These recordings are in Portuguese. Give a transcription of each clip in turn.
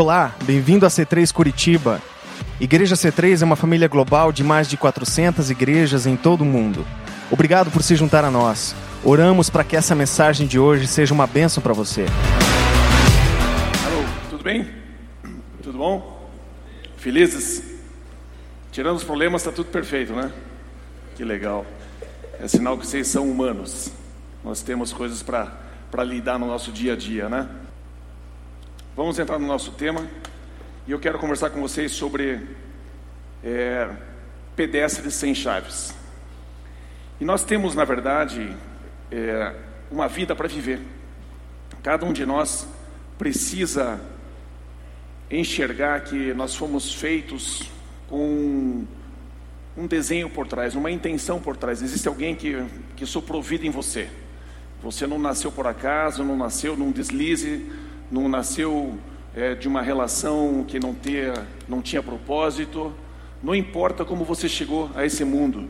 Olá, bem-vindo a C3 Curitiba. Igreja C3 é uma família global de mais de 400 igrejas em todo o mundo. Obrigado por se juntar a nós. Oramos para que essa mensagem de hoje seja uma bênção para você. Alô, tudo bem? Tudo bom? Felizes? Tirando os problemas, está tudo perfeito, né? Que legal. É sinal que vocês são humanos. Nós temos coisas para lidar no nosso dia a dia, né? Vamos entrar no nosso tema e eu quero conversar com vocês sobre é, pedestres sem chaves. E nós temos, na verdade, é, uma vida para viver. Cada um de nós precisa enxergar que nós fomos feitos com um desenho por trás, uma intenção por trás. Existe alguém que, que soprou vida em você. Você não nasceu por acaso, não nasceu num deslize, não nasceu é, de uma relação que não, ter, não tinha propósito. Não importa como você chegou a esse mundo,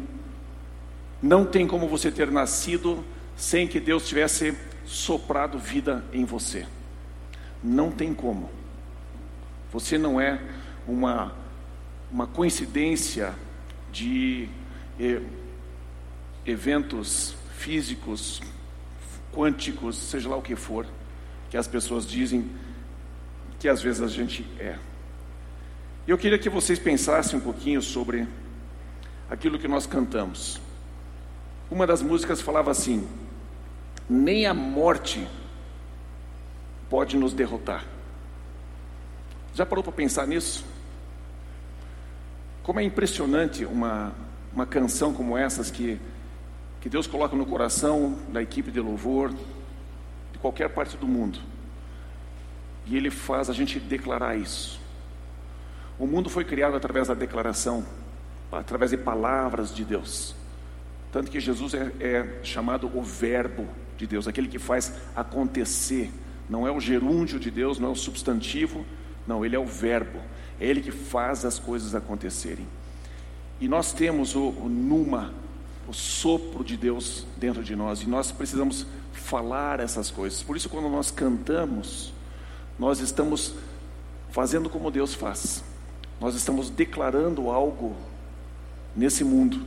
não tem como você ter nascido sem que Deus tivesse soprado vida em você. Não tem como. Você não é uma, uma coincidência de eventos físicos, quânticos, seja lá o que for que as pessoas dizem que às vezes a gente é. Eu queria que vocês pensassem um pouquinho sobre aquilo que nós cantamos. Uma das músicas falava assim: nem a morte pode nos derrotar. Já parou para pensar nisso? Como é impressionante uma, uma canção como essas que, que Deus coloca no coração da equipe de louvor, de qualquer parte do mundo. E Ele faz a gente declarar isso. O mundo foi criado através da declaração, através de palavras de Deus. Tanto que Jesus é, é chamado o Verbo de Deus, aquele que faz acontecer. Não é o gerúndio de Deus, não é o substantivo, não, ele é o Verbo. É ele que faz as coisas acontecerem. E nós temos o, o Numa, o sopro de Deus dentro de nós, e nós precisamos falar essas coisas. Por isso, quando nós cantamos, nós estamos fazendo como Deus faz, nós estamos declarando algo nesse mundo,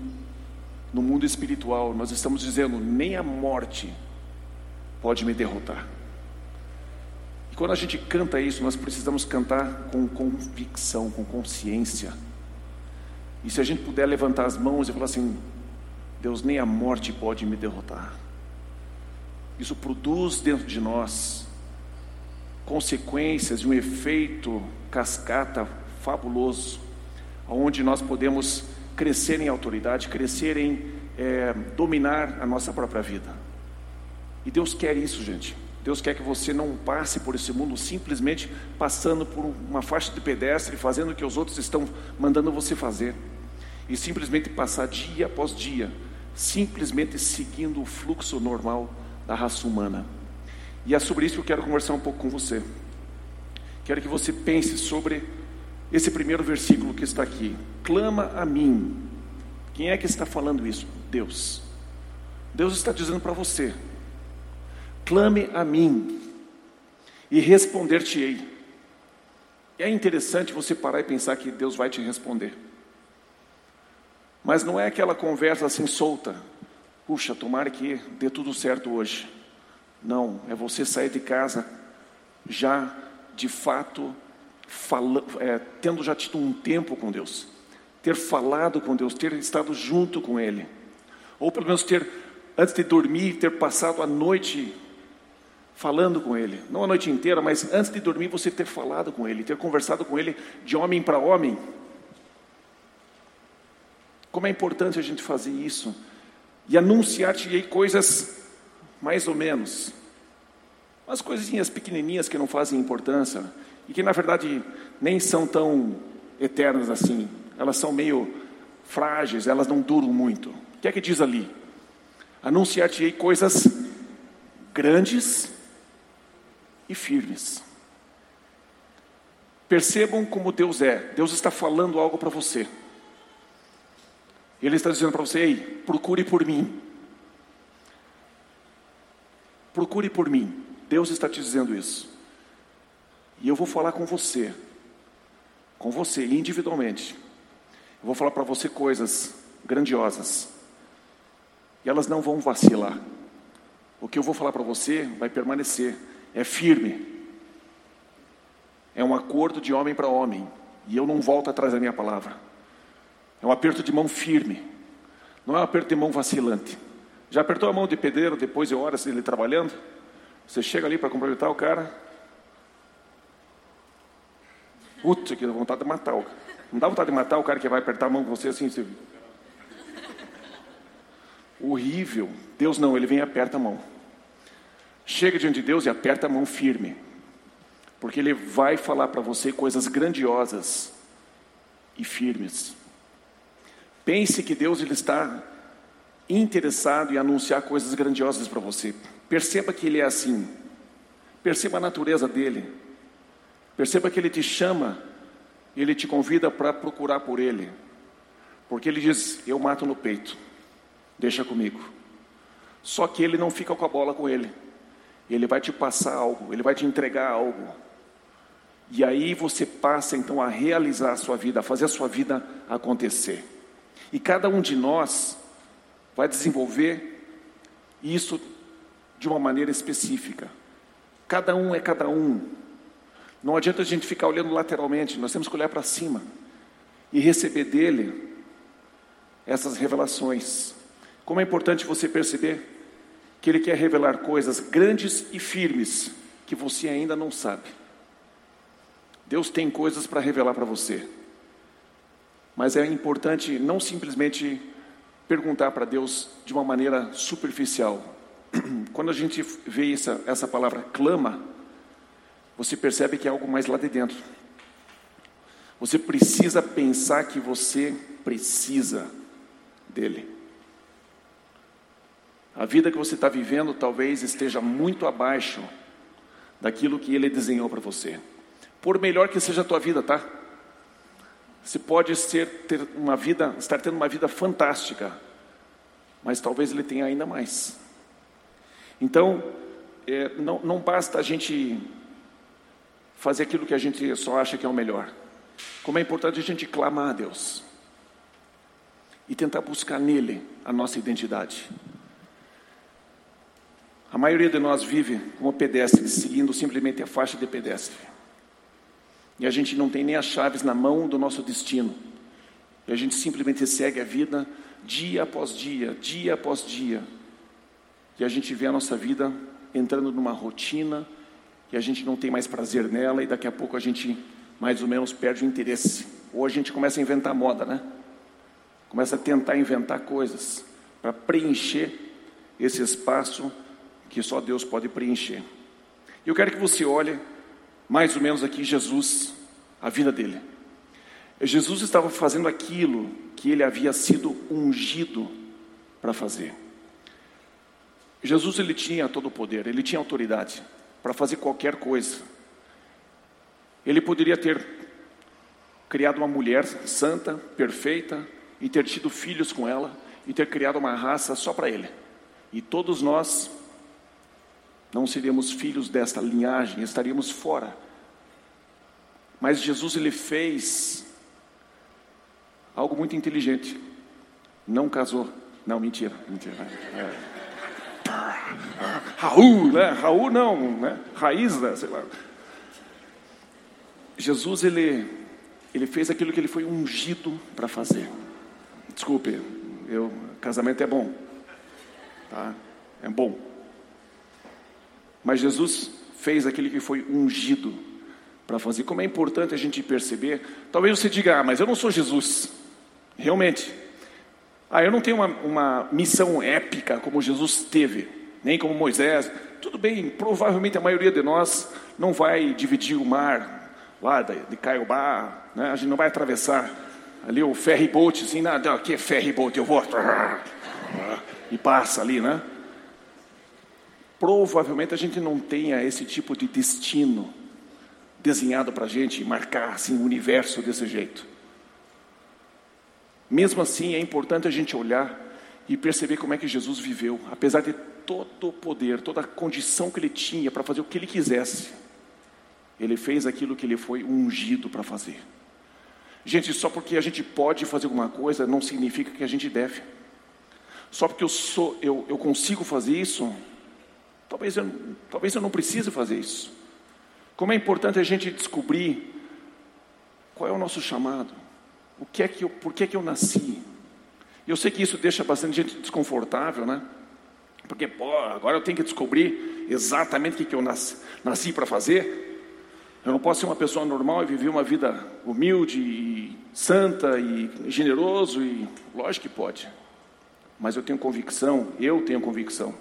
no mundo espiritual, nós estamos dizendo: nem a morte pode me derrotar. E quando a gente canta isso, nós precisamos cantar com convicção, com consciência. E se a gente puder levantar as mãos e falar assim: Deus, nem a morte pode me derrotar. Isso produz dentro de nós consequências e um efeito cascata fabuloso, onde nós podemos crescer em autoridade, crescer em é, dominar a nossa própria vida. E Deus quer isso, gente. Deus quer que você não passe por esse mundo simplesmente passando por uma faixa de pedestre, fazendo o que os outros estão mandando você fazer, e simplesmente passar dia após dia, simplesmente seguindo o fluxo normal da raça humana. E é sobre isso que eu quero conversar um pouco com você. Quero que você pense sobre esse primeiro versículo que está aqui. Clama a mim. Quem é que está falando isso? Deus. Deus está dizendo para você: clame a mim e responder-te-ei. É interessante você parar e pensar que Deus vai te responder. Mas não é aquela conversa assim solta. Puxa, tomara que dê tudo certo hoje. Não, é você sair de casa já de fato é, tendo já tido um tempo com Deus, ter falado com Deus, ter estado junto com Ele, ou pelo menos ter antes de dormir ter passado a noite falando com Ele, não a noite inteira, mas antes de dormir você ter falado com Ele, ter conversado com Ele de homem para homem. Como é importante a gente fazer isso e anunciar-te coisas mais ou menos. Umas coisinhas pequenininhas que não fazem importância e que na verdade nem são tão eternas assim. Elas são meio frágeis, elas não duram muito. O que é que diz ali? Anunciar-te coisas grandes e firmes. Percebam como Deus é. Deus está falando algo para você. Ele está dizendo para você: ei, procure por mim. Procure por mim. Deus está te dizendo isso. E eu vou falar com você, com você individualmente. Eu vou falar para você coisas grandiosas. E elas não vão vacilar. O que eu vou falar para você vai permanecer. É firme. É um acordo de homem para homem. E eu não volto atrás da minha palavra. É um aperto de mão firme. Não é um aperto de mão vacilante. Já apertou a mão de pedreiro depois de horas dele trabalhando? Você chega ali para cumprimentar o cara. Putz, que vontade de matar o cara. Não dá vontade de matar o cara que vai apertar a mão com você assim? Horrível. Deus não, ele vem e aperta a mão. Chega diante de Deus e aperta a mão firme. Porque ele vai falar para você coisas grandiosas e firmes. Pense que Deus ele está interessado em anunciar coisas grandiosas para você. Perceba que ele é assim. Perceba a natureza dele. Perceba que ele te chama ele te convida para procurar por ele. Porque ele diz: Eu mato no peito, deixa comigo. Só que ele não fica com a bola com ele. Ele vai te passar algo, ele vai te entregar algo. E aí você passa então a realizar a sua vida, a fazer a sua vida acontecer. E cada um de nós vai desenvolver isso de uma maneira específica. Cada um é cada um. Não adianta a gente ficar olhando lateralmente, nós temos que olhar para cima e receber dele essas revelações. Como é importante você perceber que ele quer revelar coisas grandes e firmes que você ainda não sabe. Deus tem coisas para revelar para você. Mas é importante não simplesmente perguntar para Deus de uma maneira superficial. Quando a gente vê essa, essa palavra clama, você percebe que é algo mais lá de dentro. Você precisa pensar que você precisa dele. A vida que você está vivendo talvez esteja muito abaixo daquilo que ele desenhou para você. Por melhor que seja a tua vida, tá? Você pode ser, ter uma vida, estar tendo uma vida fantástica, mas talvez ele tenha ainda mais. Então, é, não, não basta a gente fazer aquilo que a gente só acha que é o melhor. Como é importante a gente clamar a Deus e tentar buscar nele a nossa identidade. A maioria de nós vive como pedestres, seguindo simplesmente a faixa de pedestre. E a gente não tem nem as chaves na mão do nosso destino. E a gente simplesmente segue a vida dia após dia, dia após dia. E a gente vê a nossa vida entrando numa rotina e a gente não tem mais prazer nela e daqui a pouco a gente mais ou menos perde o interesse. Ou a gente começa a inventar moda, né? Começa a tentar inventar coisas para preencher esse espaço que só Deus pode preencher. E eu quero que você olhe mais ou menos aqui Jesus, a vida dele. Jesus estava fazendo aquilo que ele havia sido ungido para fazer. Jesus ele tinha todo o poder, ele tinha autoridade para fazer qualquer coisa. Ele poderia ter criado uma mulher santa, perfeita, e ter tido filhos com ela, e ter criado uma raça só para ele. E todos nós não seríamos filhos desta linhagem, estaríamos fora. Mas Jesus ele fez algo muito inteligente. Não casou. Não, mentira, mentira. É. Raul, né? Raul não, né? Raiz, né? sei lá. Jesus ele ele fez aquilo que ele foi ungido para fazer. Desculpe, eu casamento é bom, tá? É bom. Mas Jesus fez aquilo que foi ungido para fazer. Como é importante a gente perceber. Talvez você diga, ah, mas eu não sou Jesus. Realmente. Ah, eu não tenho uma, uma missão épica como Jesus teve, nem como Moisés. Tudo bem, provavelmente a maioria de nós não vai dividir o mar lá de, de Caiobá, né? a gente não vai atravessar ali o ferry boat, assim, nada, aqui é ferry boat, eu vou. E passa ali, né? Provavelmente a gente não tenha esse tipo de destino desenhado para a gente marcar assim, o universo desse jeito. Mesmo assim, é importante a gente olhar e perceber como é que Jesus viveu, apesar de todo o poder, toda a condição que ele tinha para fazer o que ele quisesse. Ele fez aquilo que ele foi ungido para fazer. Gente, só porque a gente pode fazer alguma coisa não significa que a gente deve. Só porque eu, sou, eu, eu consigo fazer isso, talvez eu, talvez eu não precise fazer isso. Como é importante a gente descobrir qual é o nosso chamado, o que é que eu, por que é que eu nasci. Eu sei que isso deixa bastante gente desconfortável, né? Porque, pô, agora eu tenho que descobrir exatamente o que, que eu nasci, nasci para fazer. Eu não posso ser uma pessoa normal e viver uma vida humilde e santa e generoso e lógico que pode. Mas eu tenho convicção, eu tenho convicção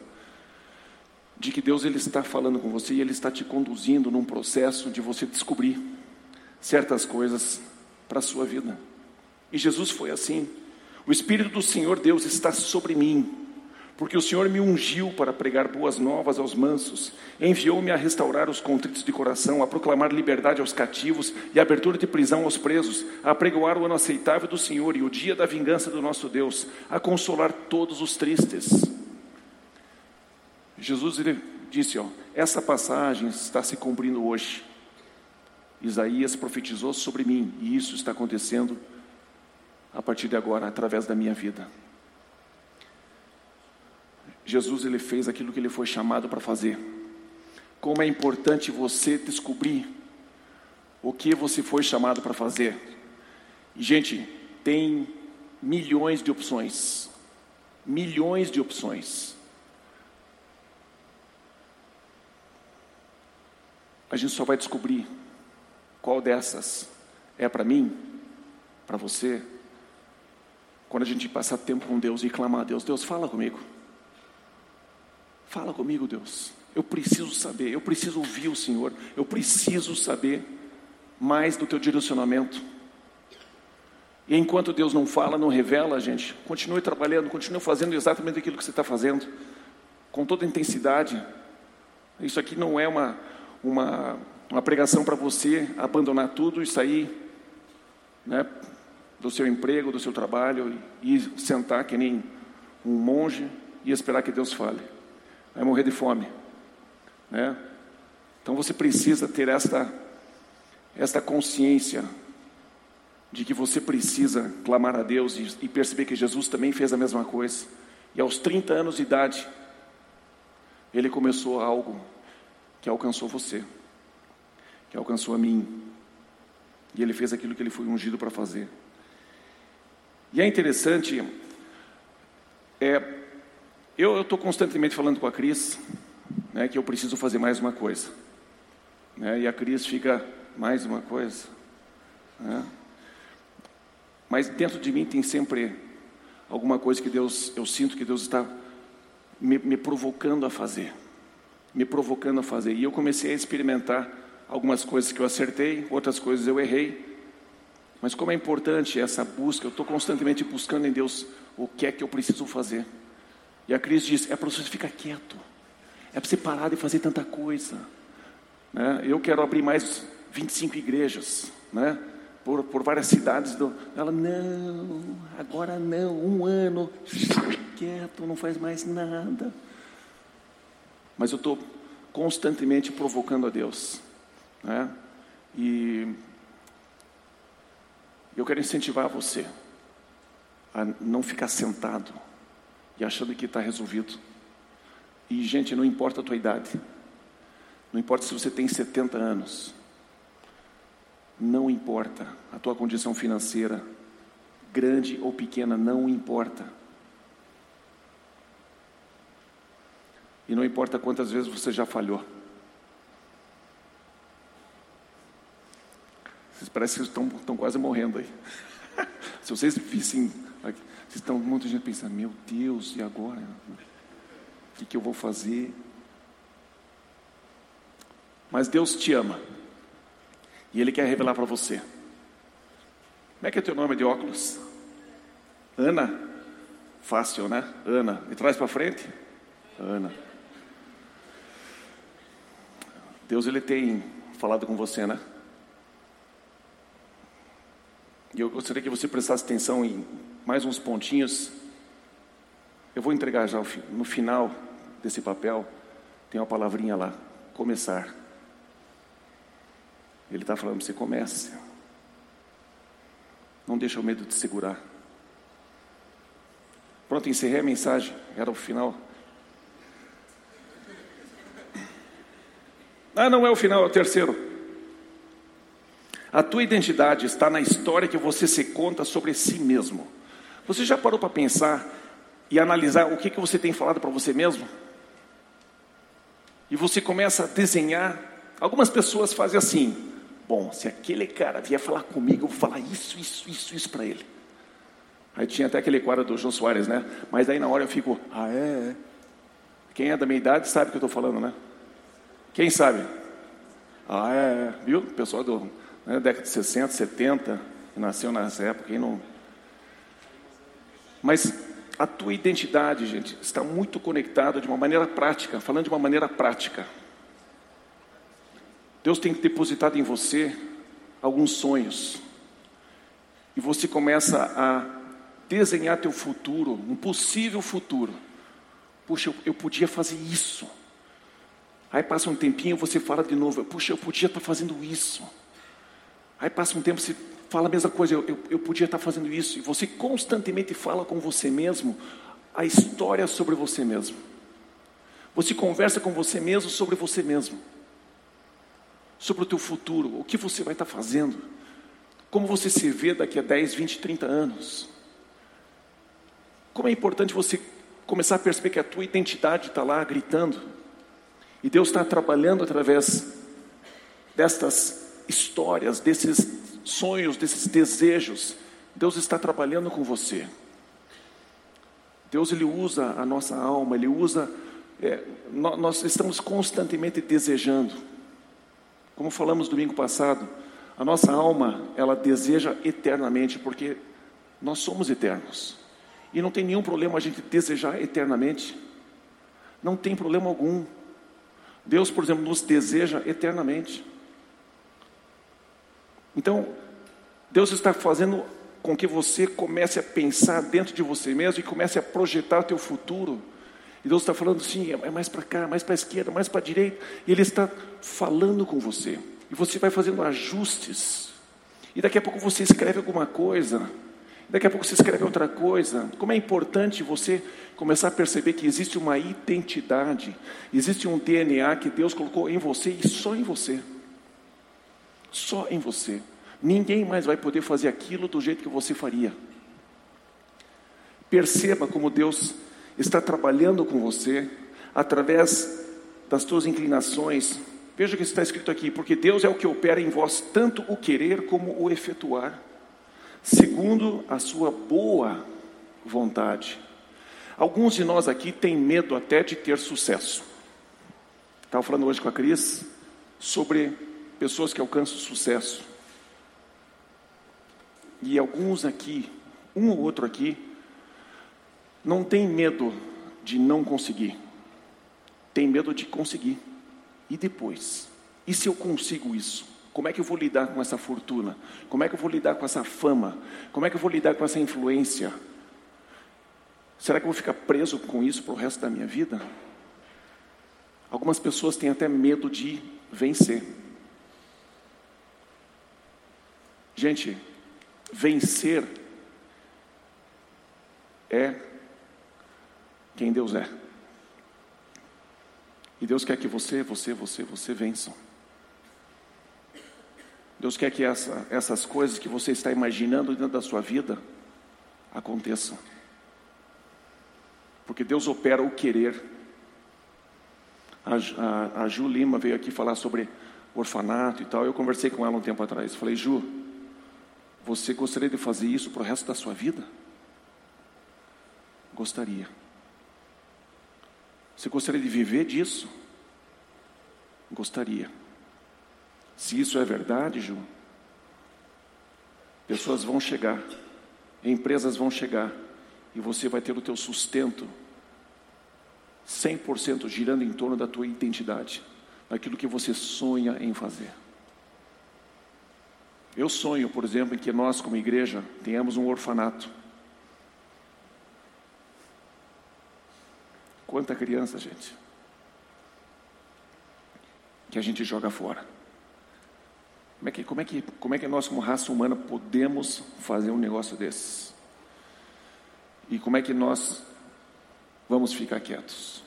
de que Deus ele está falando com você e ele está te conduzindo num processo de você descobrir certas coisas para a sua vida. E Jesus foi assim. O espírito do Senhor Deus está sobre mim porque o Senhor me ungiu para pregar boas novas aos mansos, enviou-me a restaurar os contritos de coração, a proclamar liberdade aos cativos e abertura de prisão aos presos, a pregoar o ano aceitável do Senhor e o dia da vingança do nosso Deus, a consolar todos os tristes. Jesus disse, ó, essa passagem está se cumprindo hoje. Isaías profetizou sobre mim e isso está acontecendo a partir de agora através da minha vida. Jesus ele fez aquilo que ele foi chamado para fazer. Como é importante você descobrir o que você foi chamado para fazer. E, gente, tem milhões de opções. Milhões de opções. A gente só vai descobrir qual dessas é para mim, para você, quando a gente passar tempo com Deus e clamar a Deus: Deus, fala comigo. Fala comigo, Deus. Eu preciso saber, eu preciso ouvir o Senhor, eu preciso saber mais do teu direcionamento. E enquanto Deus não fala, não revela, gente, continue trabalhando, continue fazendo exatamente aquilo que você está fazendo, com toda intensidade. Isso aqui não é uma, uma, uma pregação para você abandonar tudo e sair né, do seu emprego, do seu trabalho e sentar que nem um monge e esperar que Deus fale vai morrer de fome, né? Então você precisa ter esta esta consciência de que você precisa clamar a Deus e, e perceber que Jesus também fez a mesma coisa. E aos 30 anos de idade, ele começou algo que alcançou você, que alcançou a mim. E ele fez aquilo que ele foi ungido para fazer. E é interessante, é, eu estou constantemente falando com a Cris né, que eu preciso fazer mais uma coisa. Né, e a Cris fica, mais uma coisa. Né? Mas dentro de mim tem sempre alguma coisa que Deus, eu sinto que Deus está me, me provocando a fazer. Me provocando a fazer. E eu comecei a experimentar algumas coisas que eu acertei, outras coisas eu errei. Mas como é importante essa busca, eu estou constantemente buscando em Deus o que é que eu preciso fazer. E a Cris diz: é para você ficar quieto, é para você parar de fazer tanta coisa. Né? Eu quero abrir mais 25 igrejas, né? por, por várias cidades. Do... Ela, não, agora não, um ano, quieto, não faz mais nada. Mas eu estou constantemente provocando a Deus. Né? E eu quero incentivar você a não ficar sentado e achando que está resolvido. E, gente, não importa a tua idade, não importa se você tem 70 anos, não importa a tua condição financeira, grande ou pequena, não importa. E não importa quantas vezes você já falhou. Vocês parecem que estão, estão quase morrendo aí. Se vocês vissem vocês estão, muita gente pensando, meu Deus, e agora? O que, que eu vou fazer? Mas Deus te ama. E Ele quer revelar para você. Como é que é teu nome de óculos? Ana? Fácil, né? Ana. Me traz para frente. Ana. Deus ele tem falado com você, né? E eu gostaria que você prestasse atenção em mais uns pontinhos. Eu vou entregar já no final desse papel, tem uma palavrinha lá, começar. Ele está falando: você comece. Não deixa o medo te segurar. Pronto, encerrei a mensagem. Era o final. Ah, não é o final, é o terceiro. A tua identidade está na história que você se conta sobre si mesmo. Você já parou para pensar e analisar o que, que você tem falado para você mesmo? E você começa a desenhar. Algumas pessoas fazem assim: bom, se aquele cara vier falar comigo, eu vou falar isso, isso, isso, isso para ele. Aí tinha até aquele quadro do João Soares, né? Mas aí na hora eu fico: ah, é, é. Quem é da minha idade sabe o que eu estou falando, né? Quem sabe? Ah, é, é. viu? Pessoal do né, década de 60, 70, que nasceu nessa época, não... Mas a tua identidade, gente, está muito conectada de uma maneira prática, falando de uma maneira prática. Deus tem depositado em você alguns sonhos. E você começa a desenhar teu futuro, um possível futuro. Puxa, eu, eu podia fazer isso. Aí passa um tempinho, você fala de novo, puxa, eu podia estar fazendo isso. Aí passa um tempo, você fala a mesma coisa, eu, eu, eu podia estar fazendo isso. E você constantemente fala com você mesmo a história sobre você mesmo. Você conversa com você mesmo sobre você mesmo. Sobre o teu futuro, o que você vai estar fazendo. Como você se vê daqui a 10, 20, 30 anos. Como é importante você começar a perceber que a tua identidade está lá gritando. E Deus está trabalhando através destas histórias, desses sonhos, desses desejos. Deus está trabalhando com você. Deus ele usa a nossa alma, ele usa. É, nós estamos constantemente desejando. Como falamos domingo passado, a nossa alma ela deseja eternamente, porque nós somos eternos. E não tem nenhum problema a gente desejar eternamente. Não tem problema algum. Deus, por exemplo, nos deseja eternamente. Então, Deus está fazendo com que você comece a pensar dentro de você mesmo e comece a projetar o teu futuro. E Deus está falando assim, é mais para cá, mais para a esquerda, mais para a direita. E Ele está falando com você. E você vai fazendo ajustes. E daqui a pouco você escreve alguma coisa. Daqui a pouco você escreve outra coisa. Como é importante você começar a perceber que existe uma identidade, existe um DNA que Deus colocou em você e só em você. Só em você. Ninguém mais vai poder fazer aquilo do jeito que você faria. Perceba como Deus está trabalhando com você através das tuas inclinações. Veja o que está escrito aqui, porque Deus é o que opera em vós tanto o querer como o efetuar, segundo a sua boa vontade. Alguns de nós aqui têm medo até de ter sucesso. Estava falando hoje com a Cris sobre pessoas que alcançam sucesso. E alguns aqui, um ou outro aqui, não tem medo de não conseguir, tem medo de conseguir. E depois? E se eu consigo isso? Como é que eu vou lidar com essa fortuna? Como é que eu vou lidar com essa fama? Como é que eu vou lidar com essa influência? Será que eu vou ficar preso com isso para o resto da minha vida? Algumas pessoas têm até medo de vencer. Gente, vencer é quem Deus é. E Deus quer que você, você, você, você vençam. Deus quer que essa, essas coisas que você está imaginando dentro da sua vida aconteçam. Porque Deus opera o querer. A, a, a Ju Lima veio aqui falar sobre orfanato e tal. Eu conversei com ela um tempo atrás. Falei, Ju, você gostaria de fazer isso para o resto da sua vida? Gostaria. Você gostaria de viver disso? Gostaria. Se isso é verdade, Ju, pessoas vão chegar, empresas vão chegar, e você vai ter o teu sustento 100% girando em torno da tua identidade, daquilo que você sonha em fazer. Eu sonho, por exemplo, em que nós, como igreja, tenhamos um orfanato. Quanta criança, gente, que a gente joga fora. Como é que, como é que, como é que nós, como raça humana, podemos fazer um negócio desses? E como é que nós vamos ficar quietos?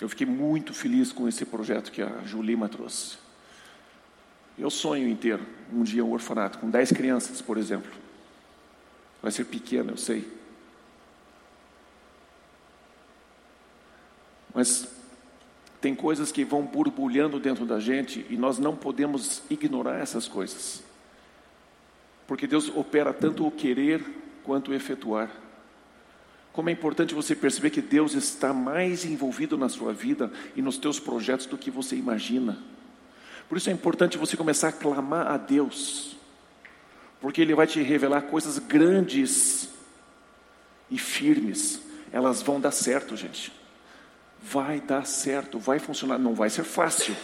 Eu fiquei muito feliz com esse projeto que a Julima trouxe. Eu sonho em ter um dia um orfanato com 10 crianças, por exemplo. Vai ser pequeno, eu sei. Mas tem coisas que vão borbulhando dentro da gente e nós não podemos ignorar essas coisas. Porque Deus opera tanto o querer quanto o efetuar. Como é importante você perceber que Deus está mais envolvido na sua vida e nos teus projetos do que você imagina. Por isso é importante você começar a clamar a Deus, porque Ele vai te revelar coisas grandes e firmes. Elas vão dar certo, gente. Vai dar certo, vai funcionar. Não vai ser fácil,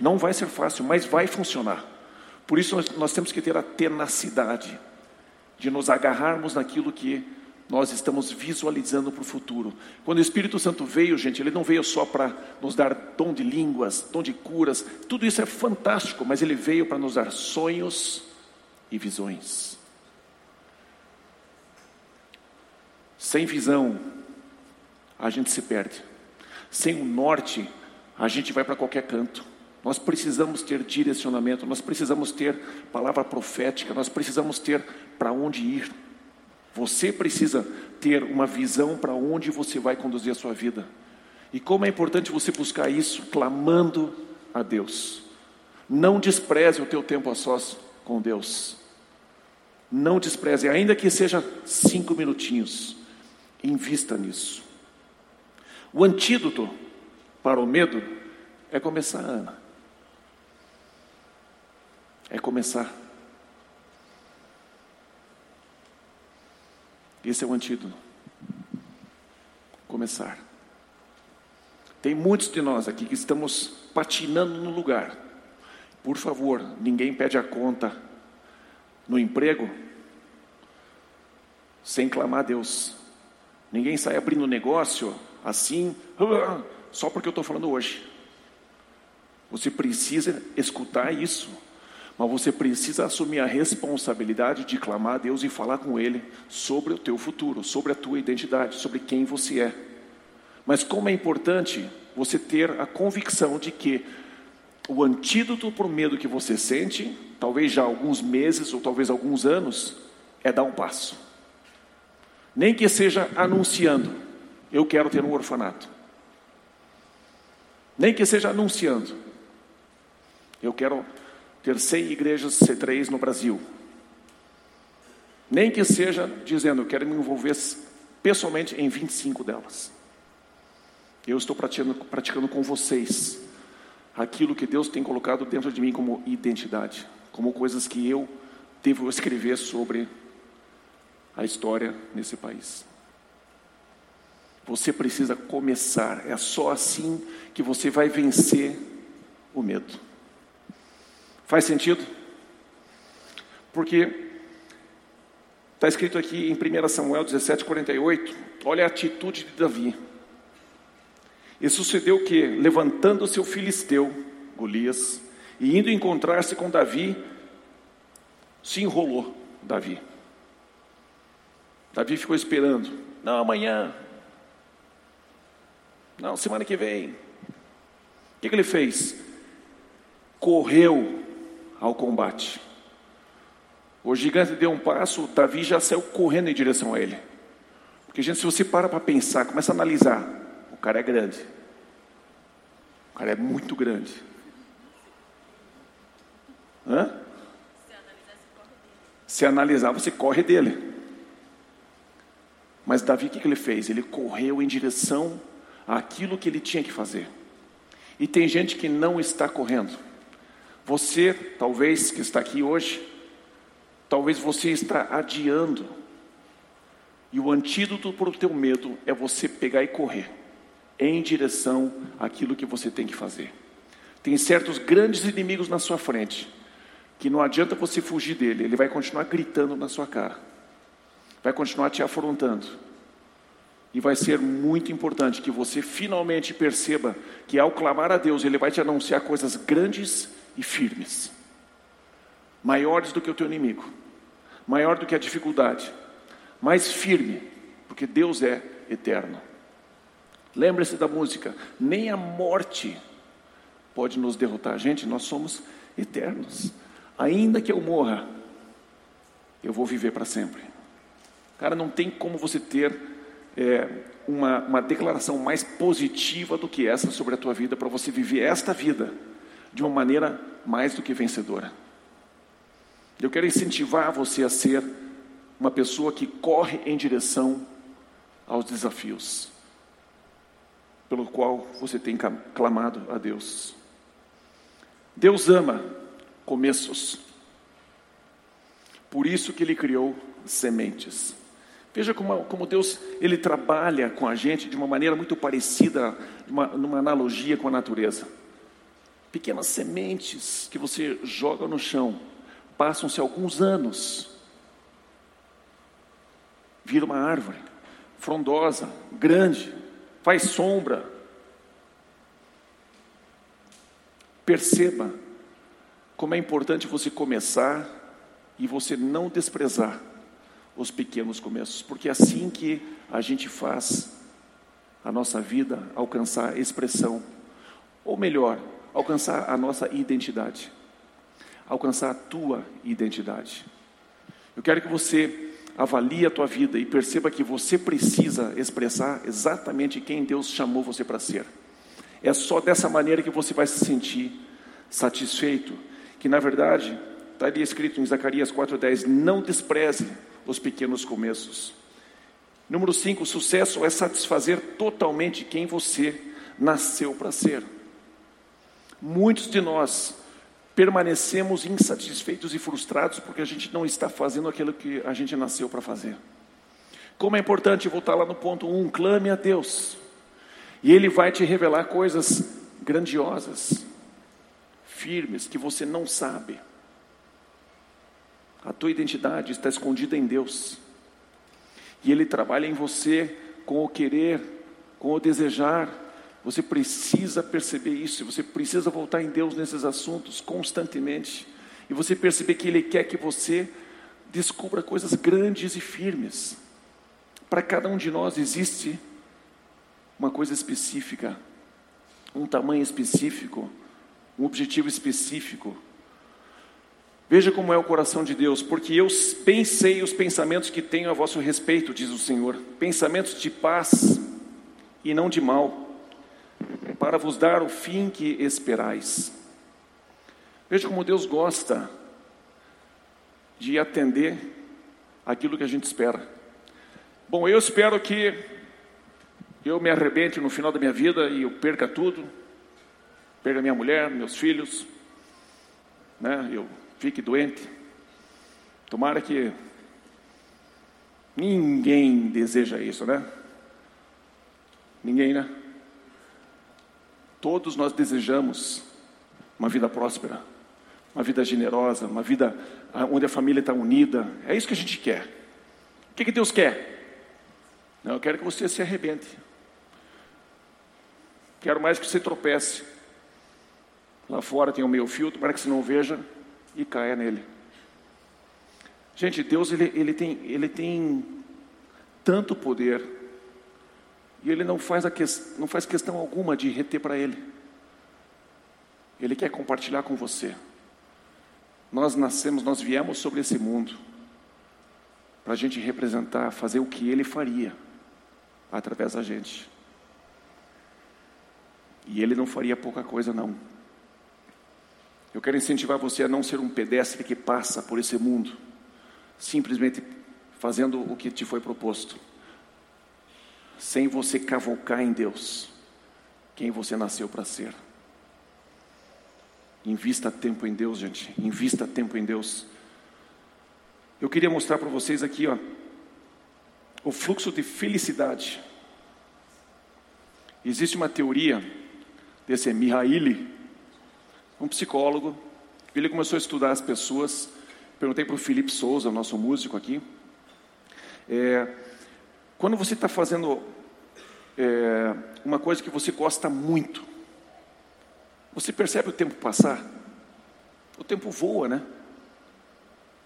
não vai ser fácil, mas vai funcionar. Por isso nós, nós temos que ter a tenacidade de nos agarrarmos naquilo que nós estamos visualizando para o futuro. Quando o Espírito Santo veio, gente, ele não veio só para nos dar dom de línguas, dom de curas, tudo isso é fantástico, mas ele veio para nos dar sonhos e visões. Sem visão, a gente se perde. Sem o norte, a gente vai para qualquer canto. Nós precisamos ter direcionamento, nós precisamos ter palavra profética, nós precisamos ter para onde ir. Você precisa ter uma visão para onde você vai conduzir a sua vida. E como é importante você buscar isso clamando a Deus. Não despreze o teu tempo a sós com Deus. Não despreze, ainda que seja cinco minutinhos. Invista nisso. O antídoto para o medo é começar, Ana. É começar. Esse é o antídoto. Começar. Tem muitos de nós aqui que estamos patinando no lugar. Por favor, ninguém pede a conta no emprego sem clamar a Deus. Ninguém sai abrindo negócio assim, só porque eu estou falando hoje. Você precisa escutar isso. Mas você precisa assumir a responsabilidade de clamar a Deus e falar com Ele sobre o teu futuro, sobre a tua identidade, sobre quem você é. Mas como é importante você ter a convicção de que o antídoto para o medo que você sente, talvez já alguns meses ou talvez alguns anos, é dar um passo. Nem que seja anunciando, eu quero ter um orfanato. Nem que seja anunciando, eu quero ter 100 igrejas C3 no Brasil. Nem que seja dizendo, eu quero me envolver pessoalmente em 25 delas. Eu estou praticando, praticando com vocês aquilo que Deus tem colocado dentro de mim como identidade, como coisas que eu devo escrever sobre a história nesse país. Você precisa começar, é só assim que você vai vencer o medo. Faz sentido? Porque está escrito aqui em 1 Samuel 17, 48, olha a atitude de Davi. E sucedeu que, levantando seu filisteu, Golias, e indo encontrar-se com Davi, se enrolou Davi. Davi ficou esperando. Não, amanhã. Não, semana que vem. O que, que ele fez? Correu ao combate. O gigante deu um passo, Davi já saiu correndo em direção a ele. Porque, gente, se você para para pensar, começa a analisar, o cara é grande. O cara é muito grande. Hã? Se analisar, você corre dele. Mas Davi, o que ele fez? Ele correu em direção àquilo que ele tinha que fazer. E tem gente que não está correndo. Você, talvez que está aqui hoje, talvez você está adiando. E o antídoto para o teu medo é você pegar e correr em direção àquilo que você tem que fazer. Tem certos grandes inimigos na sua frente, que não adianta você fugir dele, ele vai continuar gritando na sua cara, vai continuar te afrontando. E vai ser muito importante que você finalmente perceba que ao clamar a Deus, Ele vai te anunciar coisas grandes e firmes, maiores do que o teu inimigo, maior do que a dificuldade, mais firme, porque Deus é eterno. Lembre-se da música: nem a morte pode nos derrotar. Gente, nós somos eternos. Ainda que eu morra, eu vou viver para sempre. Cara, não tem como você ter é, uma, uma declaração mais positiva do que essa sobre a tua vida, para você viver esta vida de uma maneira mais do que vencedora. Eu quero incentivar você a ser uma pessoa que corre em direção aos desafios, pelo qual você tem clamado a Deus. Deus ama começos. Por isso que Ele criou sementes. Veja como, como Deus ele trabalha com a gente de uma maneira muito parecida, uma, numa analogia com a natureza. Pequenas sementes que você joga no chão, passam-se alguns anos, vira uma árvore, frondosa, grande, faz sombra. Perceba como é importante você começar e você não desprezar os pequenos começos, porque é assim que a gente faz a nossa vida alcançar expressão, ou melhor, alcançar a nossa identidade, alcançar a tua identidade. Eu quero que você avalie a tua vida e perceba que você precisa expressar exatamente quem Deus chamou você para ser. É só dessa maneira que você vai se sentir satisfeito, que na verdade está ali escrito em Zacarias 4:10, não despreze os pequenos começos. Número 5, sucesso é satisfazer totalmente quem você nasceu para ser. Muitos de nós permanecemos insatisfeitos e frustrados porque a gente não está fazendo aquilo que a gente nasceu para fazer. Como é importante voltar lá no ponto 1, um, clame a Deus. E Ele vai te revelar coisas grandiosas, firmes, que você não sabe. A tua identidade está escondida em Deus. E Ele trabalha em você com o querer, com o desejar. Você precisa perceber isso. Você precisa voltar em Deus nesses assuntos constantemente. E você perceber que Ele quer que você descubra coisas grandes e firmes. Para cada um de nós existe uma coisa específica, um tamanho específico, um objetivo específico. Veja como é o coração de Deus, porque eu pensei os pensamentos que tenho a vosso respeito, diz o Senhor, pensamentos de paz e não de mal, para vos dar o fim que esperais. Veja como Deus gosta de atender aquilo que a gente espera. Bom, eu espero que eu me arrebente no final da minha vida e eu perca tudo, perca minha mulher, meus filhos, né? Eu fique doente. Tomara que ninguém deseja isso, né? Ninguém, né? Todos nós desejamos uma vida próspera, uma vida generosa, uma vida onde a família está unida. É isso que a gente quer. O que, que Deus quer? Não, eu quero que você se arrebente. Quero mais que você tropece. Lá fora tem o meio filtro para que você não veja e caia nele. Gente, Deus ele, ele, tem, ele tem tanto poder e ele não faz, a que, não faz questão alguma de reter para ele. Ele quer compartilhar com você. Nós nascemos, nós viemos sobre esse mundo para a gente representar, fazer o que ele faria através da gente. E ele não faria pouca coisa, não. Eu quero incentivar você a não ser um pedestre que passa por esse mundo, simplesmente fazendo o que te foi proposto, sem você cavocar em Deus, quem você nasceu para ser. Invista tempo em Deus, gente. Invista tempo em Deus. Eu queria mostrar para vocês aqui, ó, o fluxo de felicidade. Existe uma teoria desse Mihaly um psicólogo. Ele começou a estudar as pessoas. Perguntei para o Felipe Souza, nosso músico aqui. É, quando você está fazendo é, uma coisa que você gosta muito. Você percebe o tempo passar? O tempo voa, né?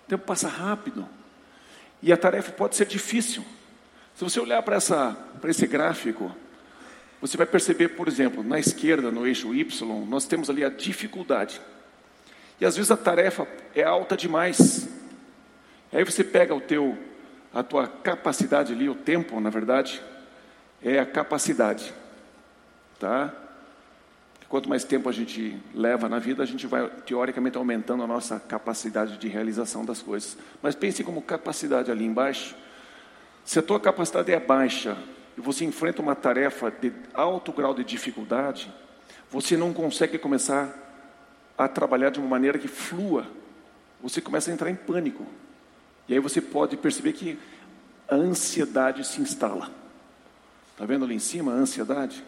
O tempo passa rápido. E a tarefa pode ser difícil. Se você olhar para, esse gráfico, você vai perceber, por exemplo, na esquerda, no eixo Y, nós temos ali a dificuldade. E às vezes a tarefa é alta demais. Aí você pega o teu, a tua capacidade ali, o tempo, na verdade, é a capacidade, tá? Quanto mais tempo a gente leva na vida, a gente vai teoricamente aumentando a nossa capacidade de realização das coisas. Mas pense como capacidade ali embaixo. Se a tua capacidade é baixa e você enfrenta uma tarefa de alto grau de dificuldade, você não consegue começar a trabalhar de uma maneira que flua. Você começa a entrar em pânico. E aí você pode perceber que a ansiedade se instala. Está vendo ali em cima a ansiedade?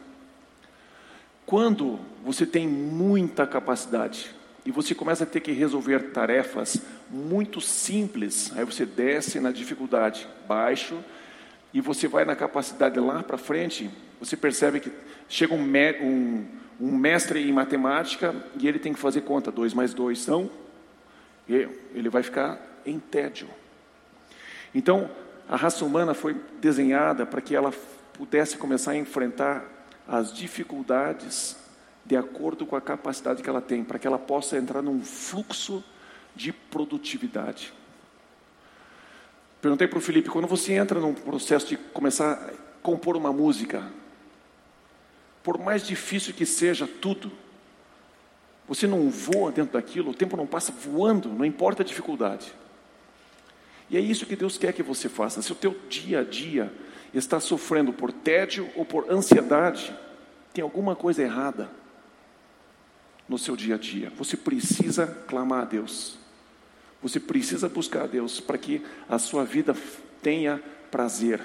Quando você tem muita capacidade e você começa a ter que resolver tarefas muito simples, aí você desce na dificuldade, baixo, e você vai na capacidade lá para frente, você percebe que chega um, um, um, mestre em matemática e ele tem que fazer conta, dois mais dois são, e ele vai ficar em tédio. Então, a raça humana foi desenhada para que ela pudesse começar a enfrentar as dificuldades de acordo com a capacidade que ela tem, para que ela possa entrar num fluxo de produtividade. Perguntei para o Felipe, quando você entra num processo de começar a compor uma música, por mais difícil que seja tudo, você não voa dentro daquilo, o tempo não passa voando, não importa a dificuldade. E é isso que Deus quer que você faça. Se o teu dia a dia está sofrendo por tédio ou por ansiedade, tem alguma coisa errada no seu dia a dia. Você precisa clamar a Deus. Você precisa buscar a Deus para que a sua vida tenha prazer.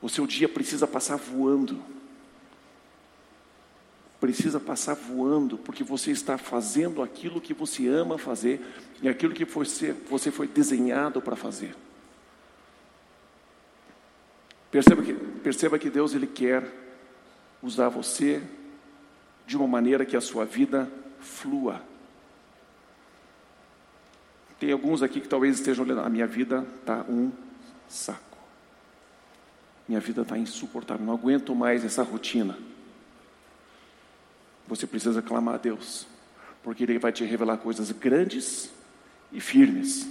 O seu dia precisa passar voando. Precisa passar voando, porque você está fazendo aquilo que você ama fazer e aquilo que você, foi desenhado para fazer. Perceba que, perceba que Deus ele quer usar você de uma maneira que a sua vida flua. Tem alguns aqui que talvez estejam olhando, a minha vida está um saco. Minha vida está insuportável, não aguento mais essa rotina. Você precisa clamar a Deus, porque Ele vai te revelar coisas grandes e firmes.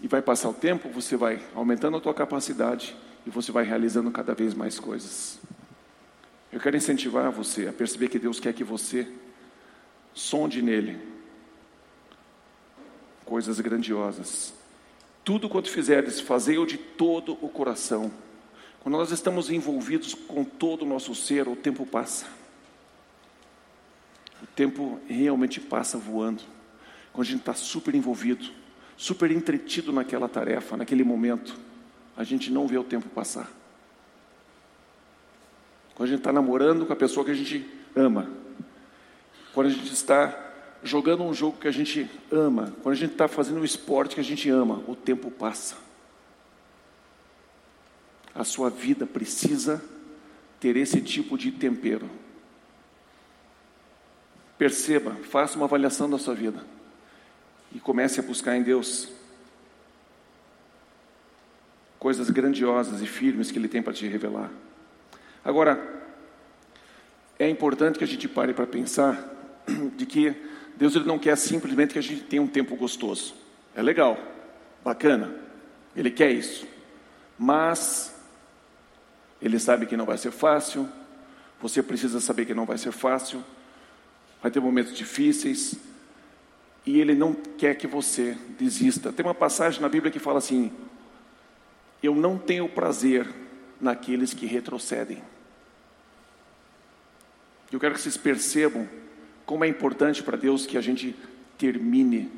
E vai passar o tempo, você vai aumentando a tua capacidade e você vai realizando cada vez mais coisas. Eu quero incentivar você a perceber que Deus quer que você sonde nele coisas grandiosas. Tudo quanto fizerdes, fazei-o de todo o coração. Quando nós estamos envolvidos com todo o nosso ser, o tempo passa. O tempo realmente passa voando. Quando a gente está super envolvido, super entretido naquela tarefa, naquele momento, a gente não vê o tempo passar. Quando a gente está namorando com a pessoa que a gente ama, quando a gente está jogando um jogo que a gente ama, quando a gente está fazendo um esporte que a gente ama, o tempo passa. A sua vida precisa ter esse tipo de tempero. Perceba, faça uma avaliação da sua vida e comece a buscar em Deus coisas grandiosas e firmes que Ele tem para te revelar. Agora, é importante que a gente pare para pensar de que Deus ele não quer simplesmente que a gente tenha um tempo gostoso. É legal, bacana, Ele quer isso, mas Ele sabe que não vai ser fácil, você precisa saber que não vai ser fácil, vai ter momentos difíceis, e Ele não quer que você desista. Tem uma passagem na Bíblia que fala assim: Eu não tenho prazer naqueles que retrocedem. Eu quero que vocês percebam como é importante para Deus que a gente termine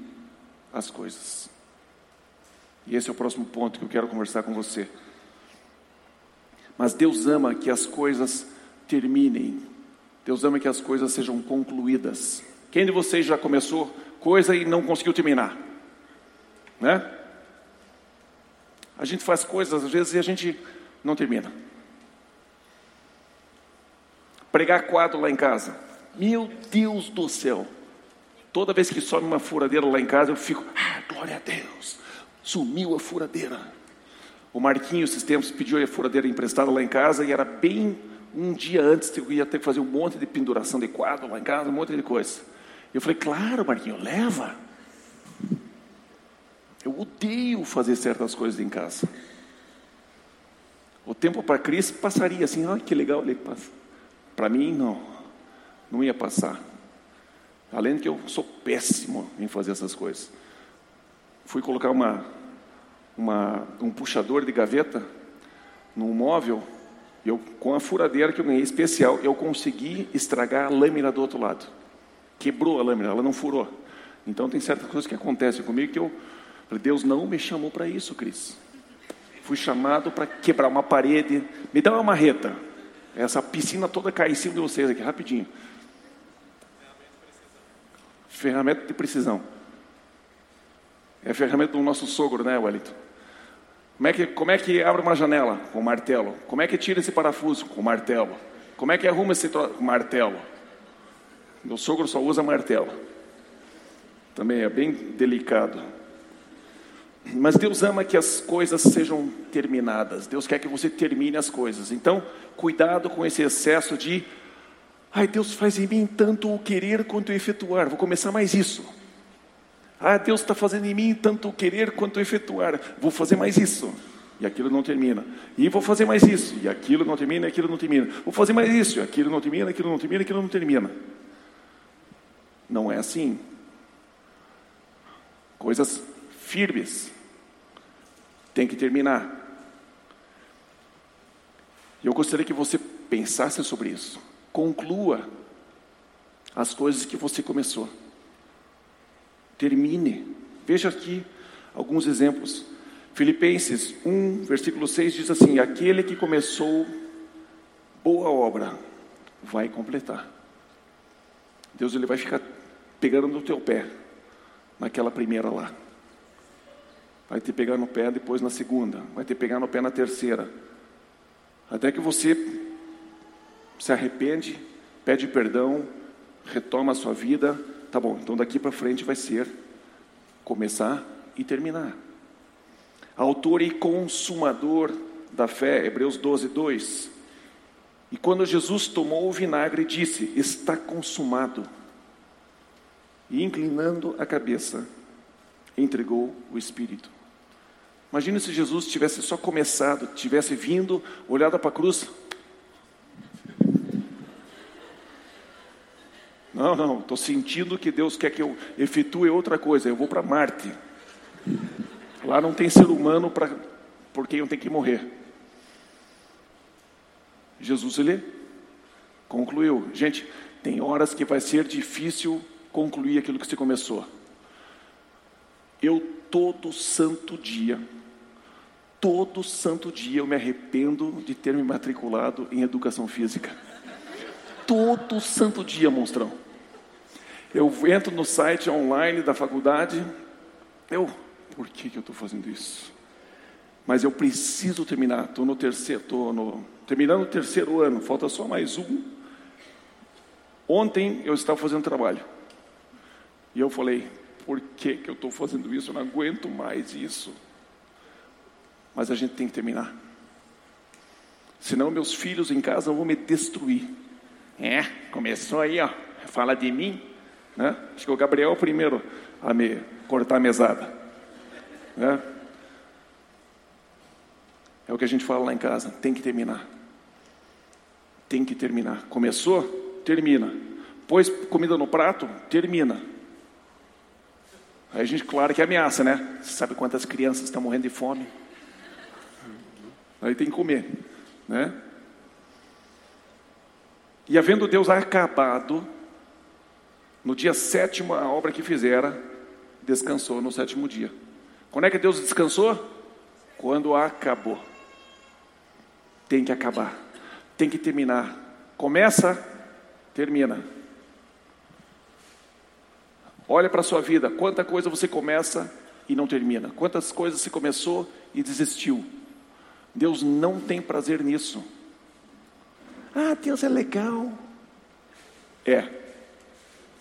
as coisas. E esse é o próximo ponto que eu quero conversar com você. Mas Deus ama que as coisas terminem. Deus ama que as coisas sejam concluídas. Quem de vocês já começou coisa e não conseguiu terminar? Né? A gente faz coisas às vezes e a gente não termina. Pregar quadro lá em casa. Meu Deus do céu. Toda vez que sobe uma furadeira lá em casa, eu fico, ah, glória a Deus, sumiu a furadeira. O Marquinhos, esses tempos, pediu a furadeira emprestada lá em casa e era bem um dia antes que eu ia ter que fazer um monte de penduração de quadro lá em casa, um monte de coisa. Eu falei, claro, Marquinhos, leva. Eu odeio fazer certas coisas em casa. O tempo para Cris passaria assim, ah, que legal ele passa. Para mim, não, não ia passar. Além de que eu sou péssimo em fazer essas coisas. Fui colocar uma, uma, um puxador de gaveta num móvel, eu, com a furadeira que eu ganhei especial, eu consegui estragar a lâmina do outro lado. Quebrou a lâmina, ela não furou. Então tem certas coisas que acontecem comigo que eu Deus não me chamou para isso, Cris. Fui chamado para quebrar uma parede. Me dá uma marreta. Essa piscina toda cai em cima de vocês aqui, rapidinho. Ferramenta de precisão. É a ferramenta do nosso sogro, né, Wellington? Como é, que, como é que abre uma janela? Com martelo. Como é que tira esse parafuso? Com martelo. Como é que arruma esse tro... martelo? Meu sogro só usa martelo. Também é bem delicado. Mas Deus ama que as coisas sejam terminadas. Deus quer que você termine as coisas. Então, cuidado com esse excesso de, ai, Deus faz em mim tanto o querer quanto o efetuar. Vou começar mais isso. Ah, Deus está fazendo em mim tanto o querer quanto o efetuar. Vou fazer mais isso. E aquilo não termina. E vou fazer mais isso. E aquilo não termina, e aquilo não termina. Vou fazer mais isso. E aquilo não termina, aquilo não termina, aquilo não termina. Não é assim. Coisas firmes. Tem que terminar. E eu gostaria que você pensasse sobre isso. Conclua as coisas que você começou. Termine. Veja aqui alguns exemplos. Filipenses 1, versículo 6 diz assim: Aquele que começou boa obra vai completar. Deus ele vai ficar pegando no teu pé, naquela primeira lá vai te pegar no pé depois na segunda, vai te pegar no pé na terceira. Até que você se arrepende, pede perdão, retoma a sua vida. Tá bom, então daqui para frente vai ser começar e terminar. Autor e consumador da fé, Hebreus 12, 2. E quando Jesus tomou o vinagre, disse: Está consumado. E inclinando a cabeça, entregou o Espírito. Imagina se Jesus tivesse só começado, tivesse vindo, olhado para a cruz. Não, não, estou sentindo que Deus quer que eu efetue outra coisa. Eu vou para Marte. Lá não tem ser humano para por quem eu tenho que morrer. Jesus ele concluiu. Gente, tem horas que vai ser difícil concluir aquilo que você começou. Eu todo santo dia todo santo dia eu me arrependo de ter me matriculado em educação física. Todo santo dia, monstrão. Eu entro no site online da faculdade, eu, por que, que eu estou fazendo isso? Mas eu preciso terminar, estou no terceiro, estou no, terminando o terceiro ano, falta só mais um. Ontem eu estava fazendo trabalho. E eu falei, por que, que eu estou fazendo isso? Eu não aguento mais isso mas a gente tem que terminar. Senão meus filhos em casa vão me destruir. É, começou aí, ó. Fala de mim, né? Acho que o Gabriel é o primeiro a me cortar a mesada. Né? É o que a gente fala lá em casa, tem que terminar. Tem que terminar. Começou? Termina. Pôs comida no prato? Termina. Aí a gente, claro que ameaça, né? Você sabe quantas crianças estão morrendo de fome? Aí tem que comer, né? E havendo Deus acabado, no dia sétimo, a obra que fizera, descansou no sétimo dia. Quando é que Deus descansou? Quando acabou. Tem que acabar, tem que terminar. Começa, termina. Olha para a sua vida, quanta coisa você começa e não termina? Quantas coisas se começou e desistiu? Deus não tem prazer nisso. Ah, Deus é legal. É,